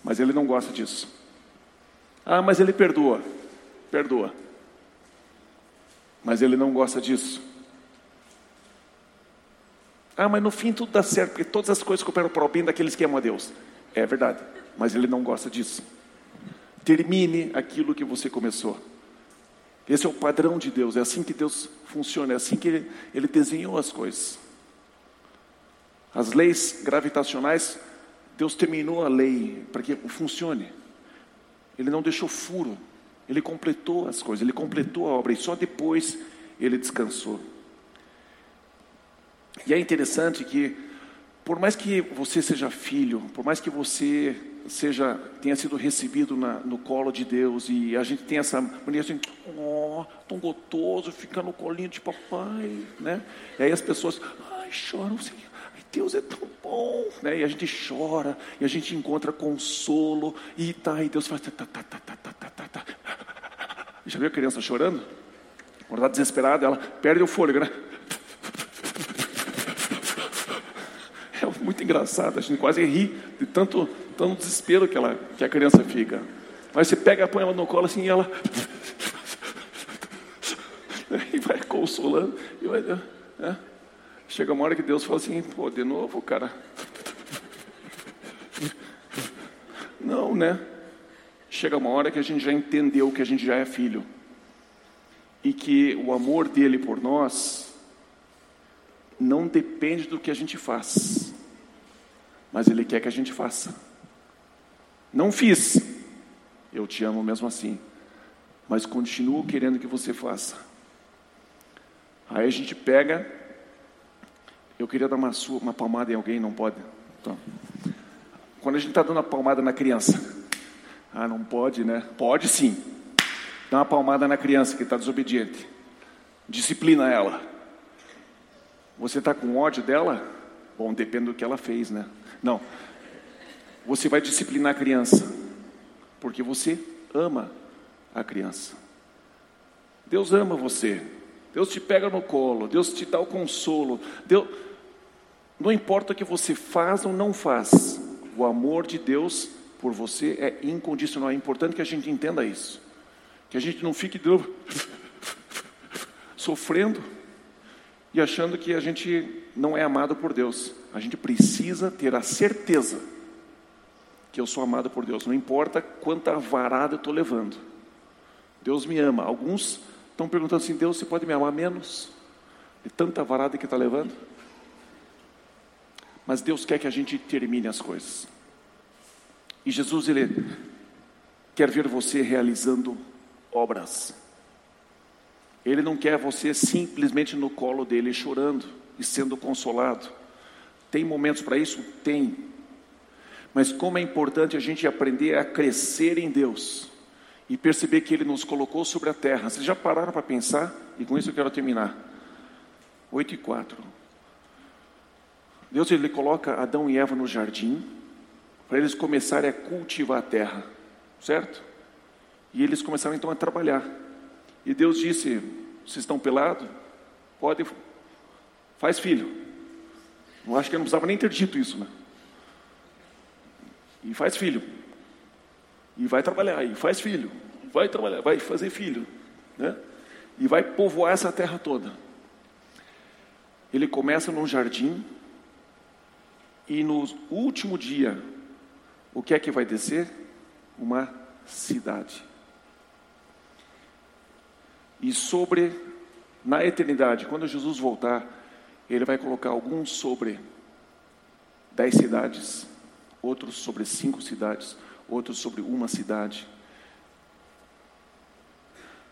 mas Ele não gosta disso. Ah, mas Ele perdoa. Perdoa. Mas Ele não gosta disso. Ah, mas no fim tudo dá certo, porque todas as coisas cooperam para o bem daqueles que amam a Deus. É verdade, mas Ele não gosta disso. Termine aquilo que você começou. Esse é o padrão de Deus, é assim que Deus funciona, é assim que Ele, ele desenhou as coisas. As leis gravitacionais, Deus terminou a lei para que funcione. Ele não deixou furo, Ele completou as coisas, Ele completou a obra e só depois Ele descansou. E é interessante que, por mais que você seja filho, por mais que você seja tenha sido recebido na, no colo de Deus e a gente tem essa mania assim, oh, tão gostoso, ficar no colinho de papai, né? E aí as pessoas, ai, choram ai, Deus é tão bom, né? E a gente chora e a gente encontra consolo e tá, e Deus faz tá, tá, tá, tá, tá, tá, tá, tá. Já viu a criança chorando? Quando está desesperada, ela perde o fôlego, né? É muito engraçado, a gente quase ri de tanto tanto desespero que, ela, que a criança fica. Mas você pega, põe ela no colo assim e ela. e vai consolando. E vai, é. Chega uma hora que Deus fala assim: pô, de novo, cara. Não, né? Chega uma hora que a gente já entendeu que a gente já é filho. E que o amor dele por nós não depende do que a gente faz, mas ele quer que a gente faça. Não fiz. Eu te amo mesmo assim. Mas continuo querendo que você faça. Aí a gente pega. Eu queria dar uma, uma palmada em alguém, não pode? Então, quando a gente está dando uma palmada na criança. Ah, não pode, né? Pode sim. Dá uma palmada na criança que está desobediente. Disciplina ela. Você está com ódio dela? Bom, depende do que ela fez, né? Não. Você vai disciplinar a criança, porque você ama a criança. Deus ama você. Deus te pega no colo, Deus te dá o consolo. Deus... Não importa o que você faz ou não faz, o amor de Deus por você é incondicional. É importante que a gente entenda isso. Que a gente não fique sofrendo e achando que a gente não é amado por Deus. A gente precisa ter a certeza que eu sou amado por Deus, não importa quanta varada eu estou levando. Deus me ama. Alguns estão perguntando assim: Deus, você pode me amar menos? De tanta varada que está levando? Mas Deus quer que a gente termine as coisas. E Jesus, Ele quer ver você realizando obras. Ele não quer você simplesmente no colo dele chorando e sendo consolado. Tem momentos para isso? Tem. Mas como é importante a gente aprender a crescer em Deus e perceber que Ele nos colocou sobre a terra. Vocês já pararam para pensar? E com isso eu quero terminar. 8 e 4. Deus ele coloca Adão e Eva no jardim para eles começarem a cultivar a terra, certo? E eles começaram então a trabalhar. E Deus disse: Vocês estão pelados? Pode, faz filho. Não acho que eu não precisava nem ter dito isso, né? E faz filho. E vai trabalhar, e faz filho. Vai trabalhar, vai fazer filho. Né? E vai povoar essa terra toda. Ele começa num jardim. E no último dia, o que é que vai descer? Uma cidade. E sobre, na eternidade, quando Jesus voltar, ele vai colocar alguns sobre dez cidades outros sobre cinco cidades, outros sobre uma cidade.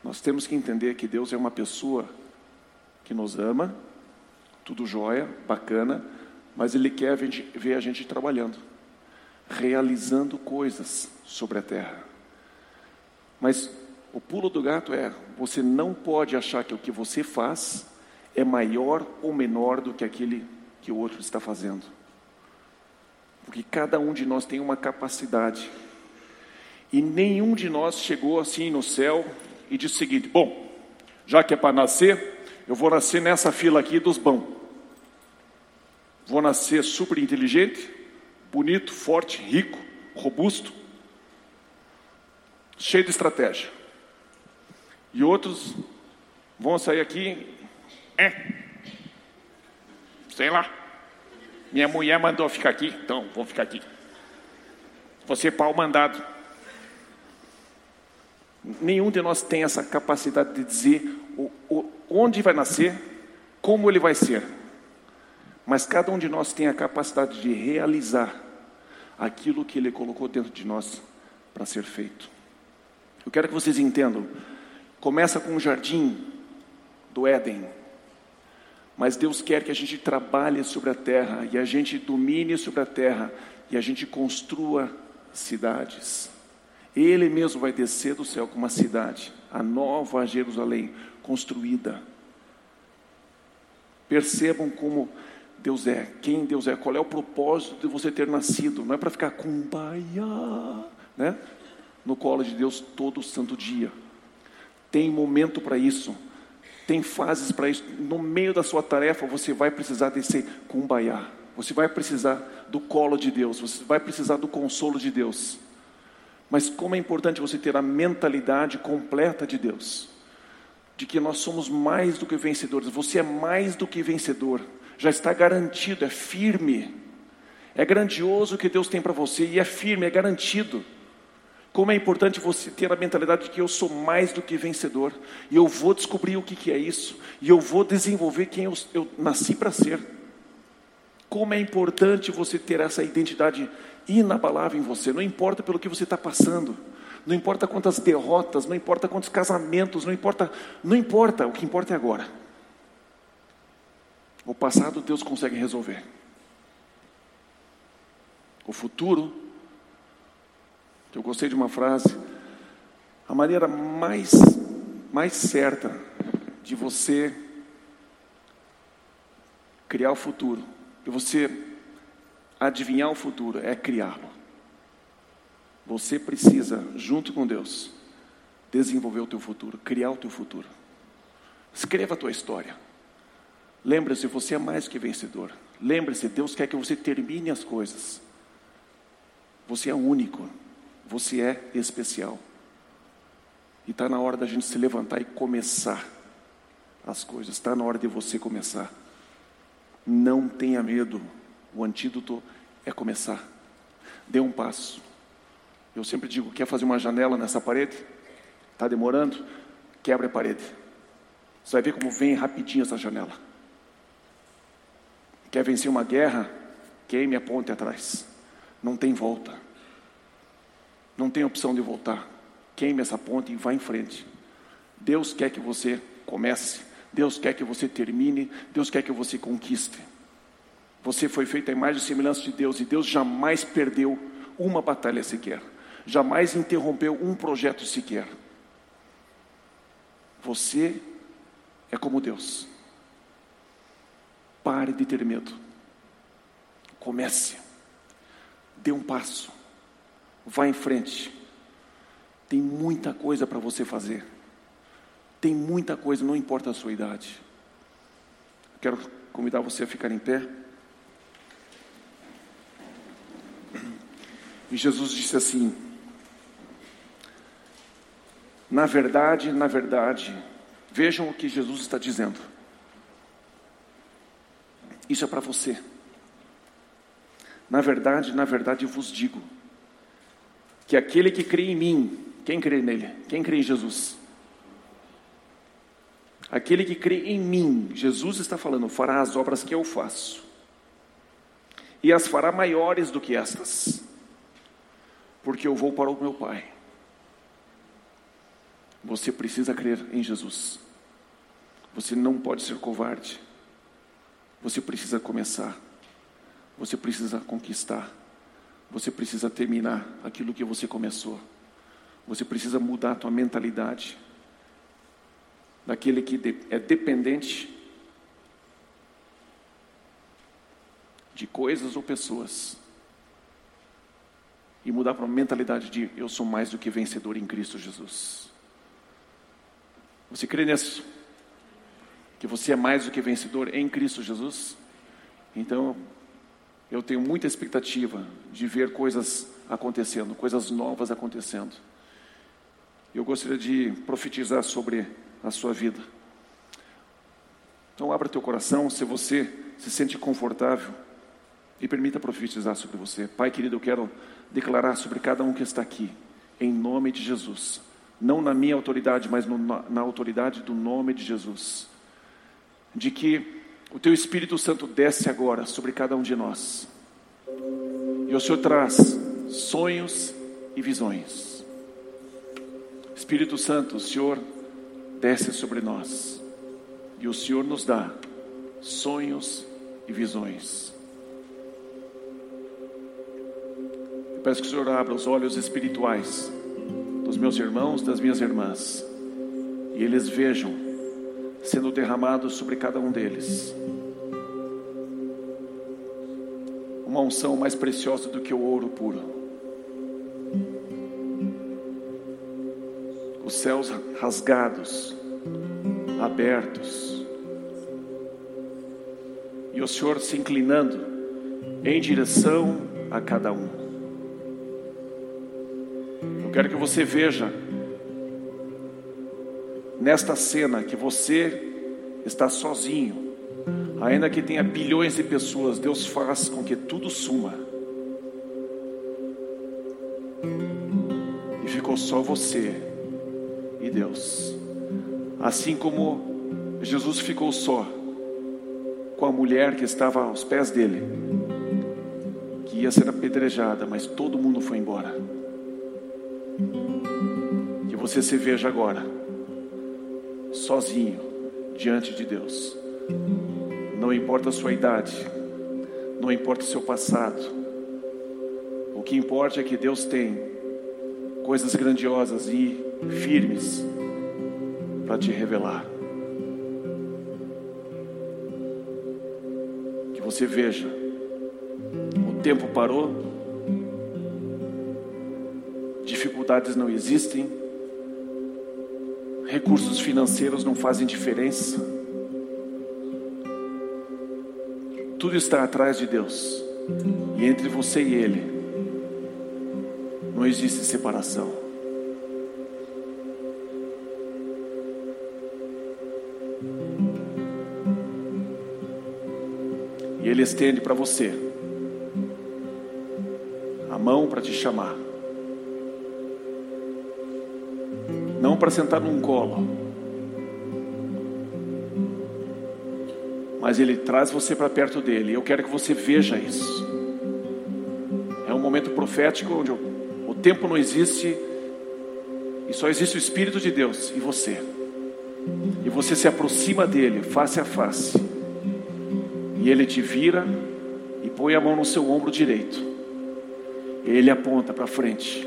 Nós temos que entender que Deus é uma pessoa que nos ama, tudo jóia, bacana, mas Ele quer ver a gente trabalhando, realizando coisas sobre a terra. Mas o pulo do gato é: você não pode achar que o que você faz é maior ou menor do que aquele que o outro está fazendo porque cada um de nós tem uma capacidade. E nenhum de nós chegou assim no céu e disse o seguinte: Bom, já que é para nascer, eu vou nascer nessa fila aqui dos bons. Vou nascer super inteligente, bonito, forte, rico, robusto, cheio de estratégia. E outros vão sair aqui, é, sei lá. Minha mulher mandou ficar aqui, então vou ficar aqui. Você é pau mandado. Nenhum de nós tem essa capacidade de dizer onde vai nascer, como ele vai ser. Mas cada um de nós tem a capacidade de realizar aquilo que ele colocou dentro de nós para ser feito. Eu quero que vocês entendam. Começa com o jardim do Éden. Mas Deus quer que a gente trabalhe sobre a terra e a gente domine sobre a terra e a gente construa cidades. Ele mesmo vai descer do céu com uma cidade, a nova Jerusalém, construída. Percebam como Deus é, quem Deus é, qual é o propósito de você ter nascido. Não é para ficar com baia, né? No colo de Deus todo santo dia. Tem momento para isso. Tem fases para isso. No meio da sua tarefa, você vai precisar descer com baia. Você vai precisar do colo de Deus. Você vai precisar do consolo de Deus. Mas como é importante você ter a mentalidade completa de Deus, de que nós somos mais do que vencedores. Você é mais do que vencedor. Já está garantido, é firme. É grandioso o que Deus tem para você e é firme, é garantido. Como é importante você ter a mentalidade de que eu sou mais do que vencedor, e eu vou descobrir o que, que é isso, e eu vou desenvolver quem eu, eu nasci para ser. Como é importante você ter essa identidade inabalável em você, não importa pelo que você está passando, não importa quantas derrotas, não importa quantos casamentos, não importa, não importa, o que importa é agora. O passado Deus consegue resolver. O futuro, eu gostei de uma frase, a maneira mais, mais certa de você criar o futuro, de você adivinhar o futuro é criá-lo. Você precisa, junto com Deus, desenvolver o teu futuro, criar o teu futuro. Escreva a tua história. Lembre-se, você é mais que vencedor. Lembre-se, Deus quer que você termine as coisas. Você é único. Você é especial. E está na hora da gente se levantar e começar as coisas. Está na hora de você começar. Não tenha medo. O antídoto é começar. Dê um passo. Eu sempre digo: quer fazer uma janela nessa parede? Está demorando? Quebra a parede. Você vai ver como vem rapidinho essa janela. Quer vencer uma guerra? Queime a ponte atrás. Não tem volta. Não tem opção de voltar. Queime essa ponte e vá em frente. Deus quer que você comece. Deus quer que você termine. Deus quer que você conquiste. Você foi feito a imagem e semelhança de Deus e Deus jamais perdeu uma batalha sequer, jamais interrompeu um projeto sequer. Você é como Deus. Pare de ter medo. Comece. Dê um passo. Vá em frente. Tem muita coisa para você fazer. Tem muita coisa, não importa a sua idade. Quero convidar você a ficar em pé. E Jesus disse assim: Na verdade, na verdade, vejam o que Jesus está dizendo. Isso é para você. Na verdade, na verdade, eu vos digo que aquele que crê em mim, quem crê nele? Quem crê em Jesus? Aquele que crê em mim, Jesus está falando, fará as obras que eu faço, e as fará maiores do que estas porque eu vou para o meu Pai. Você precisa crer em Jesus. Você não pode ser covarde. Você precisa começar. Você precisa conquistar. Você precisa terminar aquilo que você começou. Você precisa mudar a tua mentalidade daquele que é dependente de coisas ou pessoas e mudar para uma mentalidade de eu sou mais do que vencedor em Cristo Jesus. Você crê nisso? Que você é mais do que vencedor em Cristo Jesus? Então, eu tenho muita expectativa de ver coisas acontecendo, coisas novas acontecendo. Eu gostaria de profetizar sobre a sua vida. Então, abra teu coração, se você se sente confortável, e permita profetizar sobre você. Pai querido, eu quero declarar sobre cada um que está aqui, em nome de Jesus. Não na minha autoridade, mas no, na, na autoridade do nome de Jesus. De que o teu Espírito Santo desce agora sobre cada um de nós. E o Senhor traz sonhos e visões. Espírito Santo, o Senhor desce sobre nós. E o Senhor nos dá sonhos e visões. Eu peço que o Senhor abra os olhos espirituais dos meus irmãos, das minhas irmãs, e eles vejam sendo derramado sobre cada um deles uma unção mais preciosa do que o ouro puro. Os céus rasgados, abertos, e o Senhor se inclinando em direção a cada um. Eu quero que você veja nesta cena que você está sozinho, ainda que tenha bilhões de pessoas, Deus faz com que tudo suma. E ficou só você e Deus. Assim como Jesus ficou só com a mulher que estava aos pés dele, que ia ser apedrejada, mas todo mundo foi embora você se veja agora sozinho diante de Deus. Não importa a sua idade, não importa o seu passado. O que importa é que Deus tem coisas grandiosas e firmes para te revelar. Que você veja, o tempo parou, dificuldades não existem, recursos financeiros não fazem diferença. Tudo está atrás de Deus. E entre você e Ele não existe separação. E Ele estende para você a mão para te chamar. Para sentar num colo, mas Ele traz você para perto dele. Eu quero que você veja isso. É um momento profético onde o tempo não existe e só existe o Espírito de Deus e você. E você se aproxima dele face a face. E ele te vira e põe a mão no seu ombro direito. Ele aponta para frente.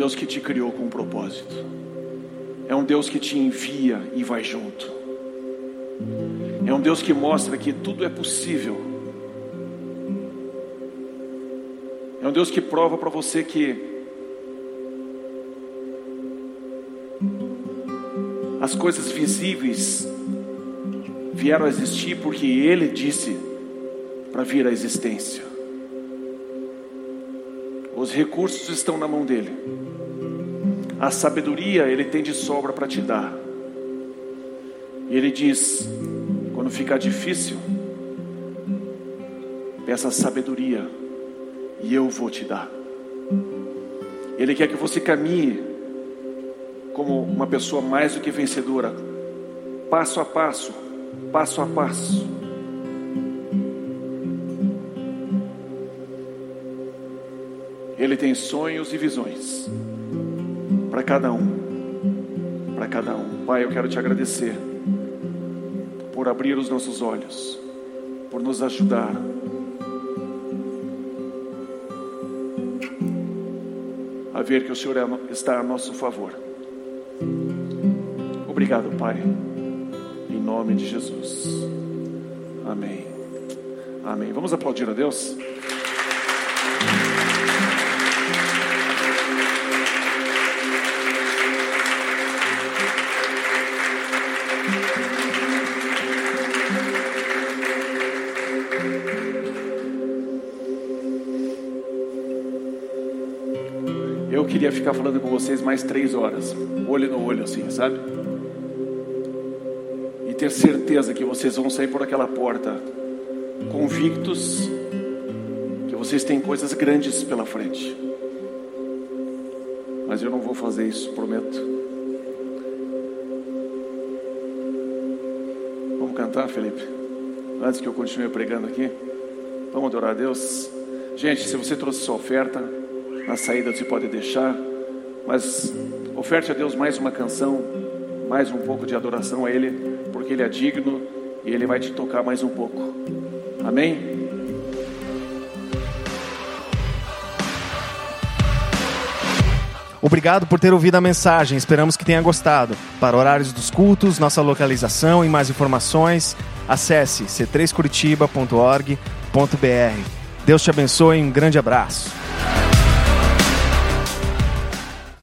Deus que te criou com um propósito. É um Deus que te envia e vai junto. É um Deus que mostra que tudo é possível. É um Deus que prova para você que as coisas visíveis vieram a existir porque Ele disse para vir à existência. Os recursos estão na mão dele. A sabedoria ele tem de sobra para te dar. E ele diz: quando ficar difícil, peça sabedoria e eu vou te dar. Ele quer que você caminhe como uma pessoa mais do que vencedora, passo a passo, passo a passo. Ele tem sonhos e visões para cada um. Para cada um. Pai, eu quero te agradecer por abrir os nossos olhos, por nos ajudar. A ver que o Senhor é está a nosso favor. Obrigado, Pai. Em nome de Jesus. Amém. Amém. Vamos aplaudir a Deus? Queria ficar falando com vocês mais três horas, olho no olho, assim, sabe? E ter certeza que vocês vão sair por aquela porta convictos que vocês têm coisas grandes pela frente. Mas eu não vou fazer isso, prometo. Vamos cantar, Felipe? Antes que eu continue pregando aqui. Vamos adorar a Deus. Gente, se você trouxe sua oferta, na saída você pode deixar, mas oferte a Deus mais uma canção, mais um pouco de adoração a Ele, porque Ele é digno e Ele vai te tocar mais um pouco. Amém? Obrigado por ter ouvido a mensagem, esperamos que tenha gostado. Para horários dos cultos, nossa localização e mais informações, acesse c3curitiba.org.br. Deus te abençoe e um grande abraço.